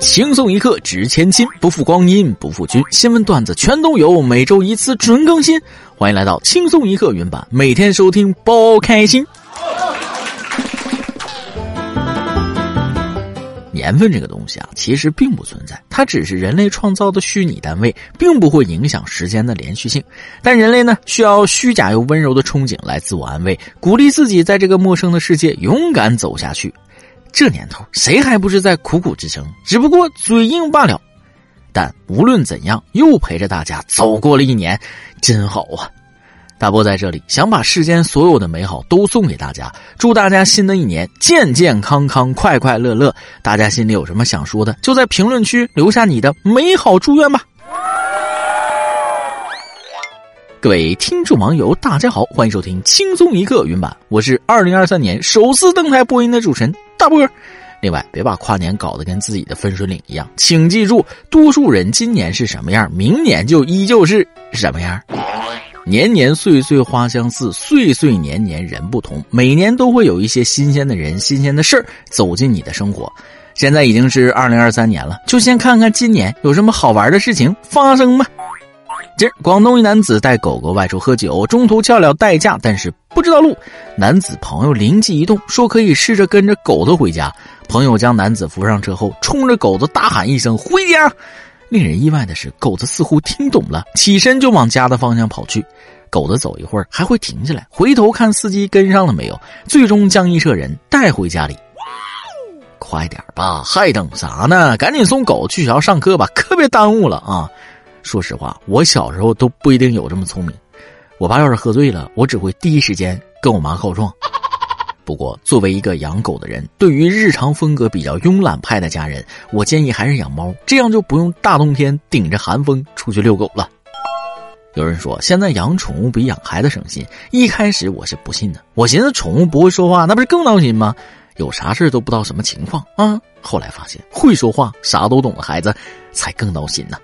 轻松一刻值千金，不负光阴不负君。新闻段子全都有，每周一次准更新。欢迎来到轻松一刻云版，每天收听包开心。年份这个东西啊，其实并不存在，它只是人类创造的虚拟单位，并不会影响时间的连续性。但人类呢，需要虚假又温柔的憧憬来自我安慰，鼓励自己在这个陌生的世界勇敢走下去。这年头，谁还不是在苦苦支撑？只不过嘴硬罢了。但无论怎样，又陪着大家走过了一年，真好啊！大波在这里想把世间所有的美好都送给大家，祝大家新的一年健健康康、快快乐乐。大家心里有什么想说的，就在评论区留下你的美好祝愿吧。各位听众网友，大家好，欢迎收听轻松一刻云版，我是二零二三年首次登台播音的主持人大波。另外，别把跨年搞得跟自己的分水岭一样，请记住，多数人今年是什么样，明年就依旧是什么样。年年岁岁花相似，岁岁年年人不同。每年都会有一些新鲜的人、新鲜的事儿走进你的生活。现在已经是二零二三年了，就先看看今年有什么好玩的事情发生吧。今儿，广东一男子带狗狗外出喝酒，中途叫了代驾，但是不知道路。男子朋友灵机一动，说可以试着跟着狗子回家。朋友将男子扶上车后，冲着狗子大喊一声“回家”。令人意外的是，狗子似乎听懂了，起身就往家的方向跑去。狗子走一会儿还会停下来，回头看司机跟上了没有，最终将一车人带回家里。快点吧，还等啥呢？赶紧送狗去学校上课吧，可别耽误了啊！说实话，我小时候都不一定有这么聪明。我爸要是喝醉了，我只会第一时间跟我妈告状。不过，作为一个养狗的人，对于日常风格比较慵懒派的家人，我建议还是养猫，这样就不用大冬天顶着寒风出去遛狗了。有人说现在养宠物比养孩子省心，一开始我是不信的，我寻思宠物不会说话，那不是更闹心吗？有啥事都不知道什么情况啊？后来发现会说话、啥都懂的孩子才更闹心呢。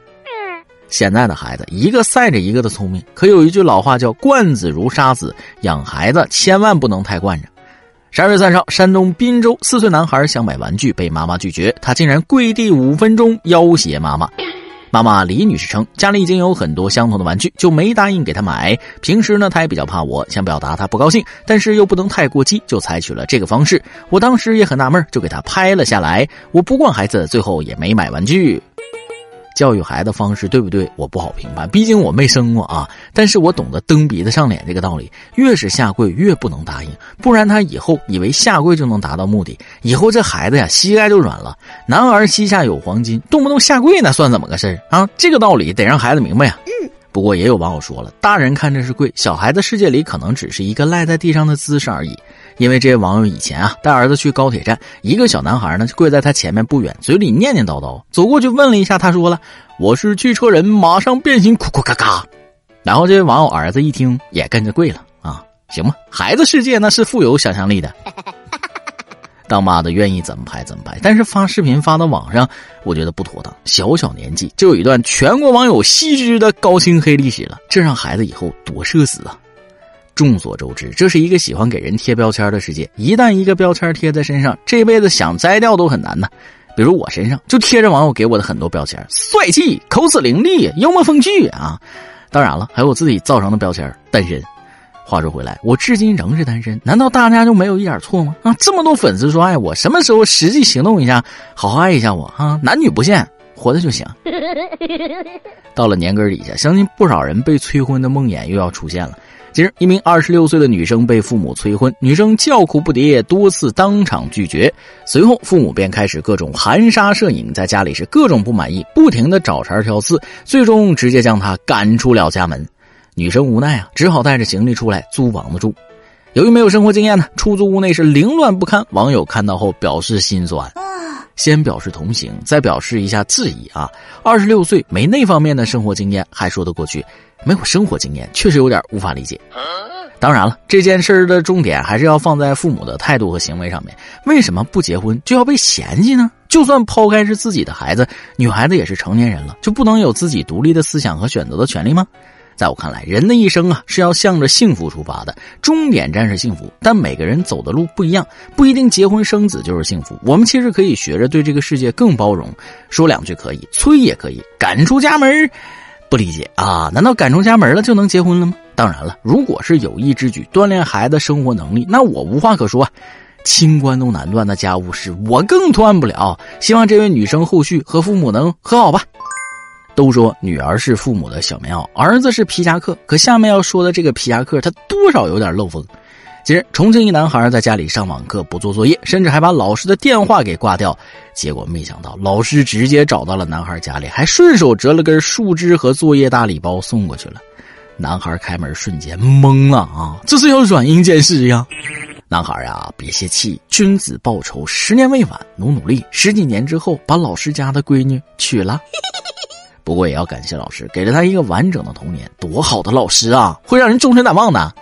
现在的孩子一个赛着一个的聪明，可有一句老话叫“惯子如杀子”，养孩子千万不能太惯着。十二月三号，山东滨州四岁男孩想买玩具，被妈妈拒绝，他竟然跪地五分钟要挟妈妈。妈妈李女士称，家里已经有很多相同的玩具，就没答应给他买。平时呢，他也比较怕我，想表达他不高兴，但是又不能太过激，就采取了这个方式。我当时也很纳闷，就给他拍了下来。我不惯孩子，最后也没买玩具。教育孩子方式对不对？我不好评判，毕竟我没生过啊。但是我懂得蹬鼻子上脸这个道理，越是下跪越不能答应，不然他以后以为下跪就能达到目的，以后这孩子呀膝盖就软了。男儿膝下有黄金，动不动下跪那算怎么个事儿啊？这个道理得让孩子明白呀。不过也有网友说了，大人看着是跪，小孩子世界里可能只是一个赖在地上的姿势而已。因为这些网友以前啊带儿子去高铁站，一个小男孩呢就跪在他前面不远，嘴里念念叨叨，走过去问了一下，他说了：“我是汽车人，马上变形，哭哭嘎嘎。”然后这位网友儿子一听也跟着跪了啊，行吧，孩子世界那是富有想象力的，当妈的愿意怎么拍怎么拍，但是发视频发到网上，我觉得不妥当。小小年纪就有一段全国网友悉知的高清黑历史了，这让孩子以后多社死啊！众所周知，这是一个喜欢给人贴标签的世界。一旦一个标签贴在身上，这辈子想摘掉都很难呢。比如我身上就贴着网友给我的很多标签：帅气、口齿伶俐、幽默风趣啊。当然了，还有我自己造成的标签——单身。话说回来，我至今仍是单身，难道大家就没有一点错吗？啊，这么多粉丝说爱我，什么时候实际行动一下，好好爱一下我啊？男女不限，活着就行。到了年根底下，相信不少人被催婚的梦魇又要出现了。今日，一名二十六岁的女生被父母催婚，女生叫苦不迭，多次当场拒绝。随后，父母便开始各种含沙射影，在家里是各种不满意，不停的找茬挑刺，最终直接将她赶出了家门。女生无奈啊，只好带着行李出来租房子住。由于没有生活经验呢，出租屋内是凌乱不堪。网友看到后表示心酸，先表示同情，再表示一下质疑啊。二十六岁没那方面的生活经验还说得过去。没有生活经验，确实有点无法理解。当然了，这件事的重点还是要放在父母的态度和行为上面。为什么不结婚就要被嫌弃呢？就算抛开是自己的孩子，女孩子也是成年人了，就不能有自己独立的思想和选择的权利吗？在我看来，人的一生啊是要向着幸福出发的，终点站是幸福。但每个人走的路不一样，不一定结婚生子就是幸福。我们其实可以学着对这个世界更包容，说两句可以，催也可以，赶出家门不理解啊？难道赶出家门了就能结婚了吗？当然了，如果是有意之举，锻炼孩子生活能力，那我无话可说。清官都难断的家务事，我更断不了。希望这位女生后续和父母能和好吧。都说女儿是父母的小棉袄，儿子是皮夹克。可下面要说的这个皮夹克，他多少有点漏风。近日，重庆一男孩在家里上网课不做作业，甚至还把老师的电话给挂掉。结果没想到，老师直接找到了男孩家里，还顺手折了根树枝和作业大礼包送过去了。男孩开门瞬间懵了啊！这是要软硬兼施呀！男孩呀，别泄气，君子报仇，十年未晚，努努力，十几年之后把老师家的闺女娶了。不过也要感谢老师，给了他一个完整的童年，多好的老师啊，会让人终身难忘的。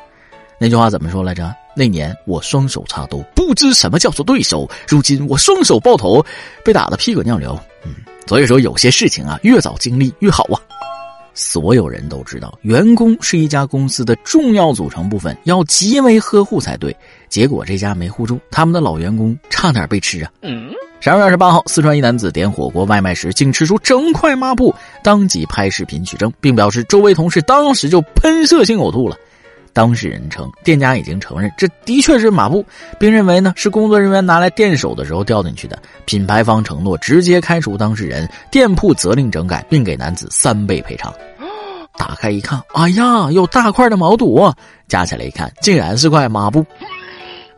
那句话怎么说来着？那年我双手插兜，不知什么叫做对手；如今我双手抱头，被打得屁滚尿流。嗯，所以说有些事情啊，越早经历越好啊。所有人都知道，员工是一家公司的重要组成部分，要极为呵护才对。结果这家没护住，他们的老员工差点被吃啊！十二月二十八号，四川一男子点火锅外卖时，竟吃出整块抹布，当即拍视频取证，并表示周围同事当时就喷射性呕吐了。当事人称，店家已经承认这的确是抹布，并认为呢是工作人员拿来垫手的时候掉进去的。品牌方承诺直接开除当事人，店铺责令整改，并给男子三倍赔偿。打开一看，哎呀，有大块的毛肚，夹起来一看，竟然是块抹布。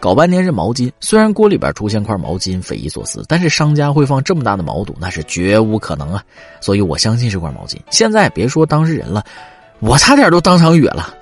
搞半天是毛巾，虽然锅里边出现块毛巾匪夷所思，但是商家会放这么大的毛肚，那是绝无可能啊！所以我相信是块毛巾。现在别说当事人了，我差点都当场哕了。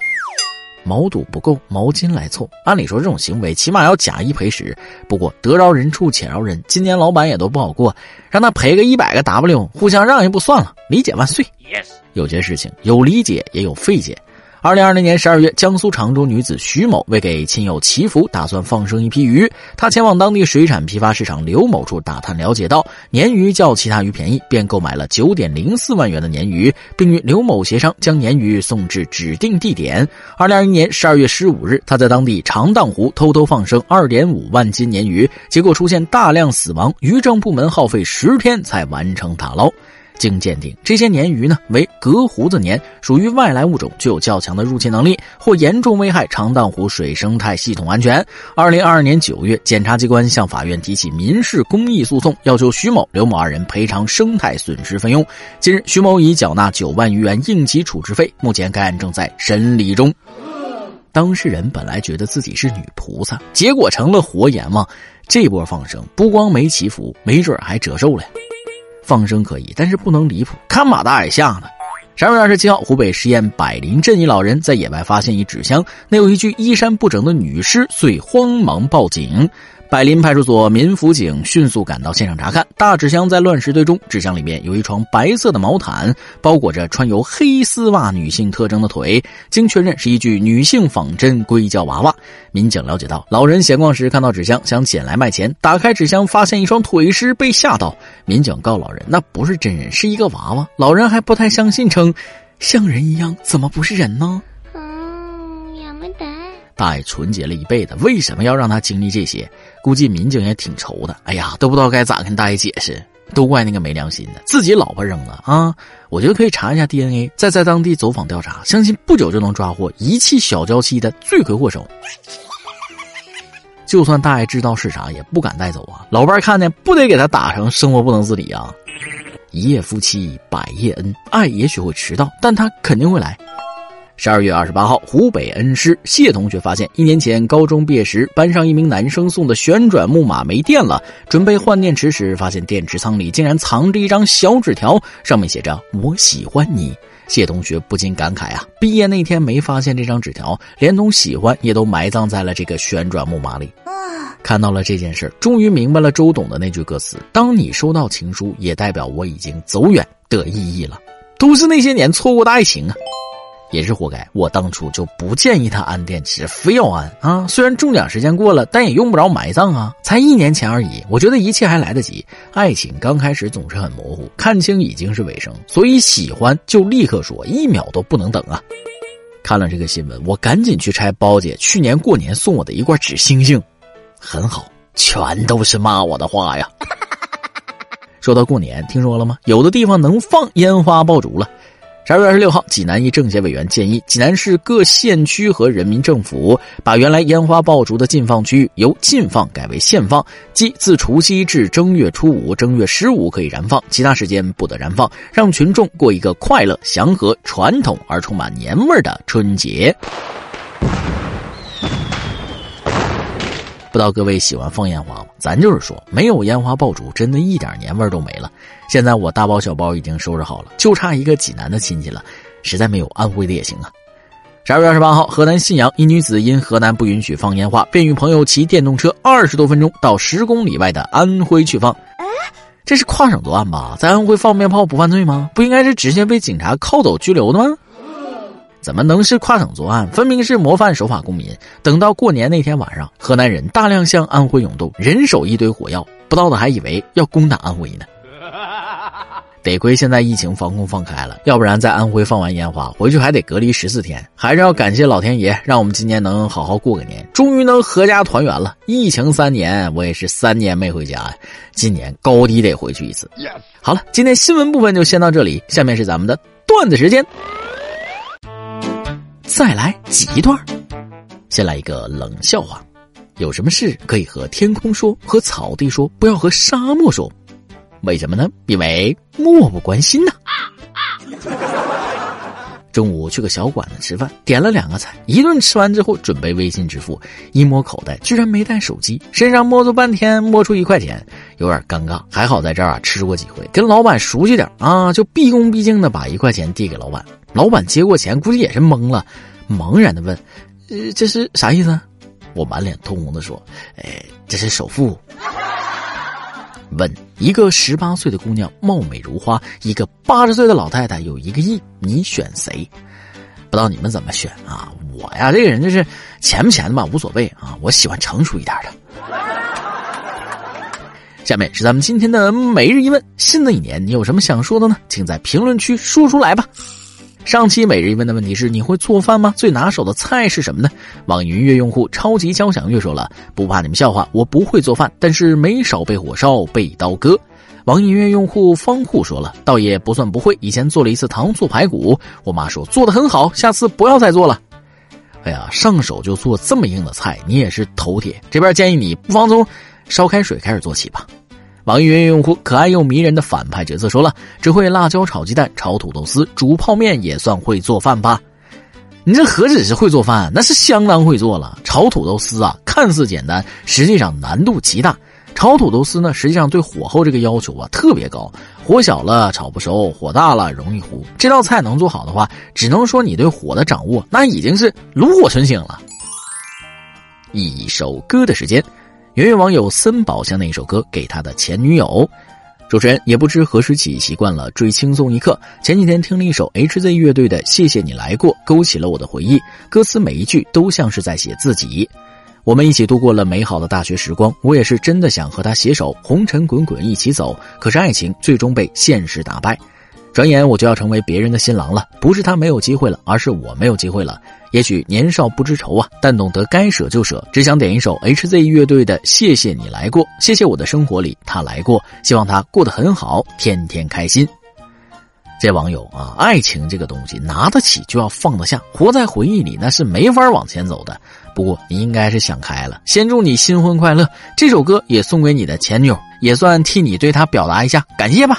毛肚不够，毛巾来凑。按理说这种行为起码要假一赔十，不过得饶人处且饶人，今年老板也都不好过，让他赔个一百个 W，互相让一步算了，理解万岁。Yes，有些事情有理解也有费解。二零二零年十二月，江苏常州女子徐某为给亲友祈福，打算放生一批鱼。她前往当地水产批发市场刘某处打探，了解到鲶鱼较其他鱼便宜，便购买了九点零四万元的鲶鱼，并与刘某协商将鲶鱼送至指定地点。二零二一年十二月十五日，他在当地长荡湖偷偷放生二点五万斤鲶鱼，结果出现大量死亡，渔政部门耗费十天才完成打捞。经鉴定，这些鲶鱼呢为隔胡子鲶，属于外来物种，具有较强的入侵能力，或严重危害长荡湖水生态系统安全。二零二二年九月，检察机关向法院提起民事公益诉讼，要求徐某、刘某二人赔偿生态损失费用。近日，徐某已缴纳九万余元应急处置费，目前该案正在审理中。当事人本来觉得自己是女菩萨，结果成了活阎王。这波放生不光没祈福，没准还折寿了。放生可以，但是不能离谱，看马大眼吓的。十二月二十七号，湖北十堰百林镇一老人在野外发现一纸箱，内有一具衣衫不整的女尸，遂慌忙报警。百林派出所民辅警迅速赶到现场查看，大纸箱在乱石堆中，纸箱里面有一床白色的毛毯，包裹着穿有黑丝袜女性特征的腿，经确认是一具女性仿真硅胶娃娃。民警了解到，老人闲逛时看到纸箱，想捡来卖钱，打开纸箱发现一双腿尸，被吓到。民警告老人，那不是真人，是一个娃娃。老人还不太相信，称像人一样，怎么不是人呢？大爷纯洁了一辈子，为什么要让他经历这些？估计民警也挺愁的。哎呀，都不知道该咋跟大爷解释，都怪那个没良心的，自己老婆扔了啊！我觉得可以查一下 DNA，再在当地走访调查，相信不久就能抓获遗弃小娇妻的罪魁祸首。就算大爷知道是啥，也不敢带走啊！老伴看见不得给他打成生活不能自理啊！一夜夫妻百夜恩，爱也许会迟到，但他肯定会来。十二月二十八号，湖北恩施谢同学发现，一年前高中毕业时，班上一名男生送的旋转木马没电了，准备换电池时，发现电池仓里竟然藏着一张小纸条，上面写着“我喜欢你”。谢同学不禁感慨啊，毕业那天没发现这张纸条，连同喜欢也都埋葬在了这个旋转木马里。看到了这件事，终于明白了周董的那句歌词：“当你收到情书，也代表我已经走远”的意义了。都是那些年错过的爱情啊。也是活该，我当初就不建议他安电池，非要安啊！虽然中奖时间过了，但也用不着埋葬啊，才一年前而已。我觉得一切还来得及，爱情刚开始总是很模糊，看清已经是尾声，所以喜欢就立刻说，一秒都不能等啊！看了这个新闻，我赶紧去拆包姐去年过年送我的一罐纸星星，很好，全都是骂我的话呀。说到过年，听说了吗？有的地方能放烟花爆竹了。十二月二十六号，济南一政协委员建议，济南市各县区和人民政府把原来烟花爆竹的禁放区域由禁放改为限放，即自除夕至正月初五、正月十五可以燃放，其他时间不得燃放，让群众过一个快乐、祥和、传统而充满年味儿的春节。不知道各位喜欢放烟花吗？咱就是说，没有烟花爆竹，真的一点年味都没了。现在我大包小包已经收拾好了，就差一个济南的亲戚了，实在没有安徽的也行啊。十二月二十八号，河南信阳一女子因河南不允许放烟花，便与朋友骑电动车二十多分钟到十公里外的安徽去放。这是跨省作案吧？在安徽放鞭炮不犯罪吗？不应该是直接被警察铐走拘留的吗？怎么能是跨省作案？分明是模范守法公民。等到过年那天晚上，河南人大量向安徽涌动，人手一堆火药，不知道的还以为要攻打安徽呢。得亏现在疫情防控放开了，要不然在安徽放完烟花回去还得隔离十四天。还是要感谢老天爷，让我们今年能好好过个年，终于能合家团圆了。疫情三年，我也是三年没回家呀，今年高低得回去一次。好了，今天新闻部分就先到这里，下面是咱们的段子时间。再来几段先来一个冷笑话。有什么事可以和天空说，和草地说，不要和沙漠说？为什么呢？因为漠不关心呐。中午去个小馆子吃饭，点了两个菜，一顿吃完之后准备微信支付，一摸口袋居然没带手机，身上摸了半天摸出一块钱，有点尴尬。还好在这儿啊吃过几回，跟老板熟悉点啊，就毕恭毕敬的把一块钱递给老板。老板接过钱，估计也是懵了，茫然的问：“呃，这是啥意思？”我满脸通红的说：“哎，这是首付。”问一个十八岁的姑娘貌美如花，一个八十岁的老太太有一个亿，你选谁？不知道你们怎么选啊？我呀，这个人就是钱不钱的吧，无所谓啊，我喜欢成熟一点的。下面是咱们今天的每日一问：新的一年你有什么想说的呢？请在评论区说出来吧。上期每日一问的问题是：你会做饭吗？最拿手的菜是什么呢？网易云音乐用户超级交响乐说了：不怕你们笑话，我不会做饭，但是没少被火烧、被刀割。网易云音乐用户方户说了：倒也不算不会，以前做了一次糖醋排骨，我妈说做的很好，下次不要再做了。哎呀，上手就做这么硬的菜，你也是头铁。这边建议你不妨从烧开水开始做起吧。网易云用户可爱又迷人的反派角色说了：“只会辣椒炒鸡蛋、炒土豆丝、煮泡面，也算会做饭吧？你这何止是会做饭，那是相当会做了。炒土豆丝啊，看似简单，实际上难度极大。炒土豆丝呢，实际上对火候这个要求啊特别高，火小了炒不熟，火大了容易糊。这道菜能做好的话，只能说你对火的掌握那已经是炉火纯青了。一首歌的时间。”圆圆网友森宝将那首歌给他的前女友，主持人也不知何时起习惯了追轻松一刻。前几天听了一首 HZ 乐队的《谢谢你来过》，勾起了我的回忆。歌词每一句都像是在写自己。我们一起度过了美好的大学时光，我也是真的想和他携手红尘滚滚一起走。可是爱情最终被现实打败。转眼我就要成为别人的新郎了，不是他没有机会了，而是我没有机会了。也许年少不知愁啊，但懂得该舍就舍。只想点一首 HZ 乐队的《谢谢你来过》，谢谢我的生活里他来过，希望他过得很好，天天开心。这网友啊，爱情这个东西拿得起就要放得下，活在回忆里那是没法往前走的。不过你应该是想开了，先祝你新婚快乐。这首歌也送给你的前女友，也算替你对她表达一下感谢吧。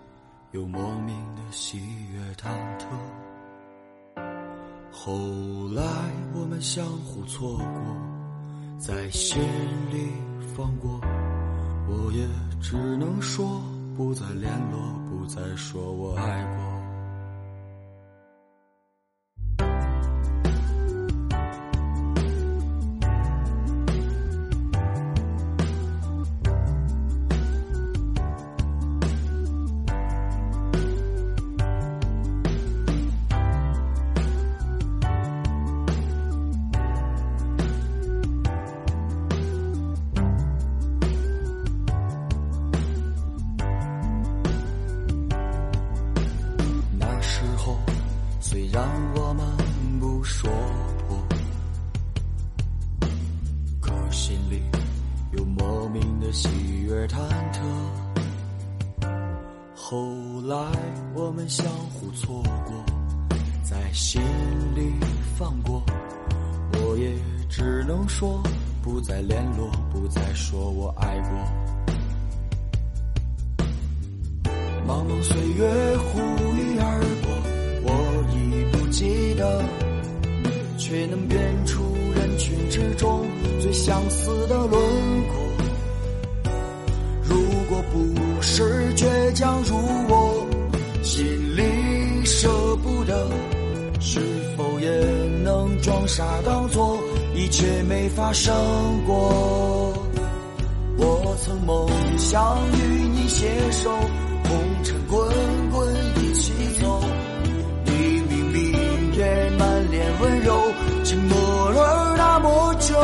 有莫名的喜悦忐忑，后来我们相互错过，在心里放过，我也只能说不再联络，不再说我爱过。后来我们相互错过，在心里放过，我也只能说不再联络，不再说我爱过。茫茫岁月忽一而过，我已不记得，却能辨出人群之中最相似的轮廓。如果不假如我。心里舍不得，是否也能装傻当作一切没发生过？我曾梦想与你携手，红尘滚滚一起走。你明明也满脸温柔，沉默了那么久，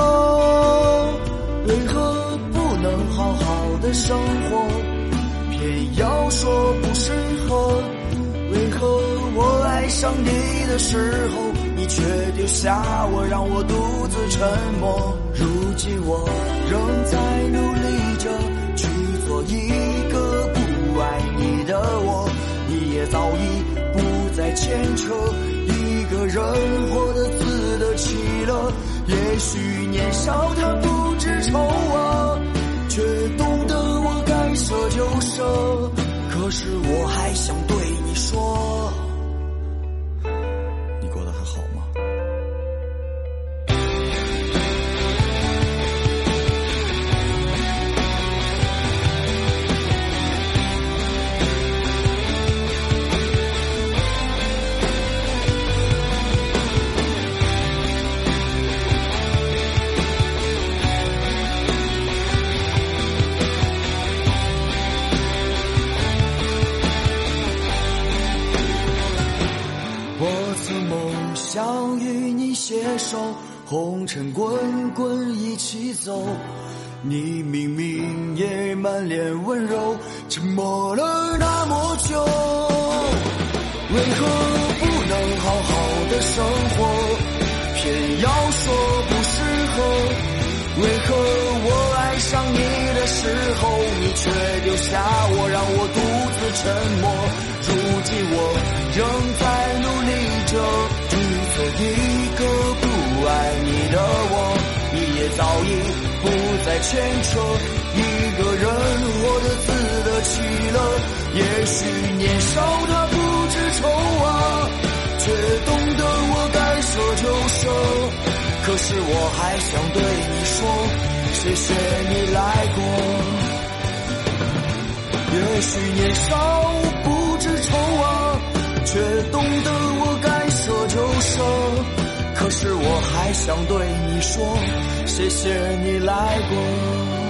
为何不能好好的生活？要说不适合。为何我爱上你的时候，你却丢下我，让我独自沉默？如今我仍在努力着去做一个不爱你的我，你也早已不再牵扯，一个人活得自得其乐。也许年少他不知愁啊，却懂。可是我还想尘滚滚一起走。你明明也满脸温柔，沉默了那么久，为何不能好好的生活？偏要说不适合。为何我爱上你的时候，你却丢下我，让我独自沉默？如今我仍在努力着，早已不再牵扯，一个人活得自得其乐。也许年少他不知愁啊，却懂得我该舍就舍。可是我还想对你说，谢谢你来过。也许年少是我还想对你说，谢谢你来过。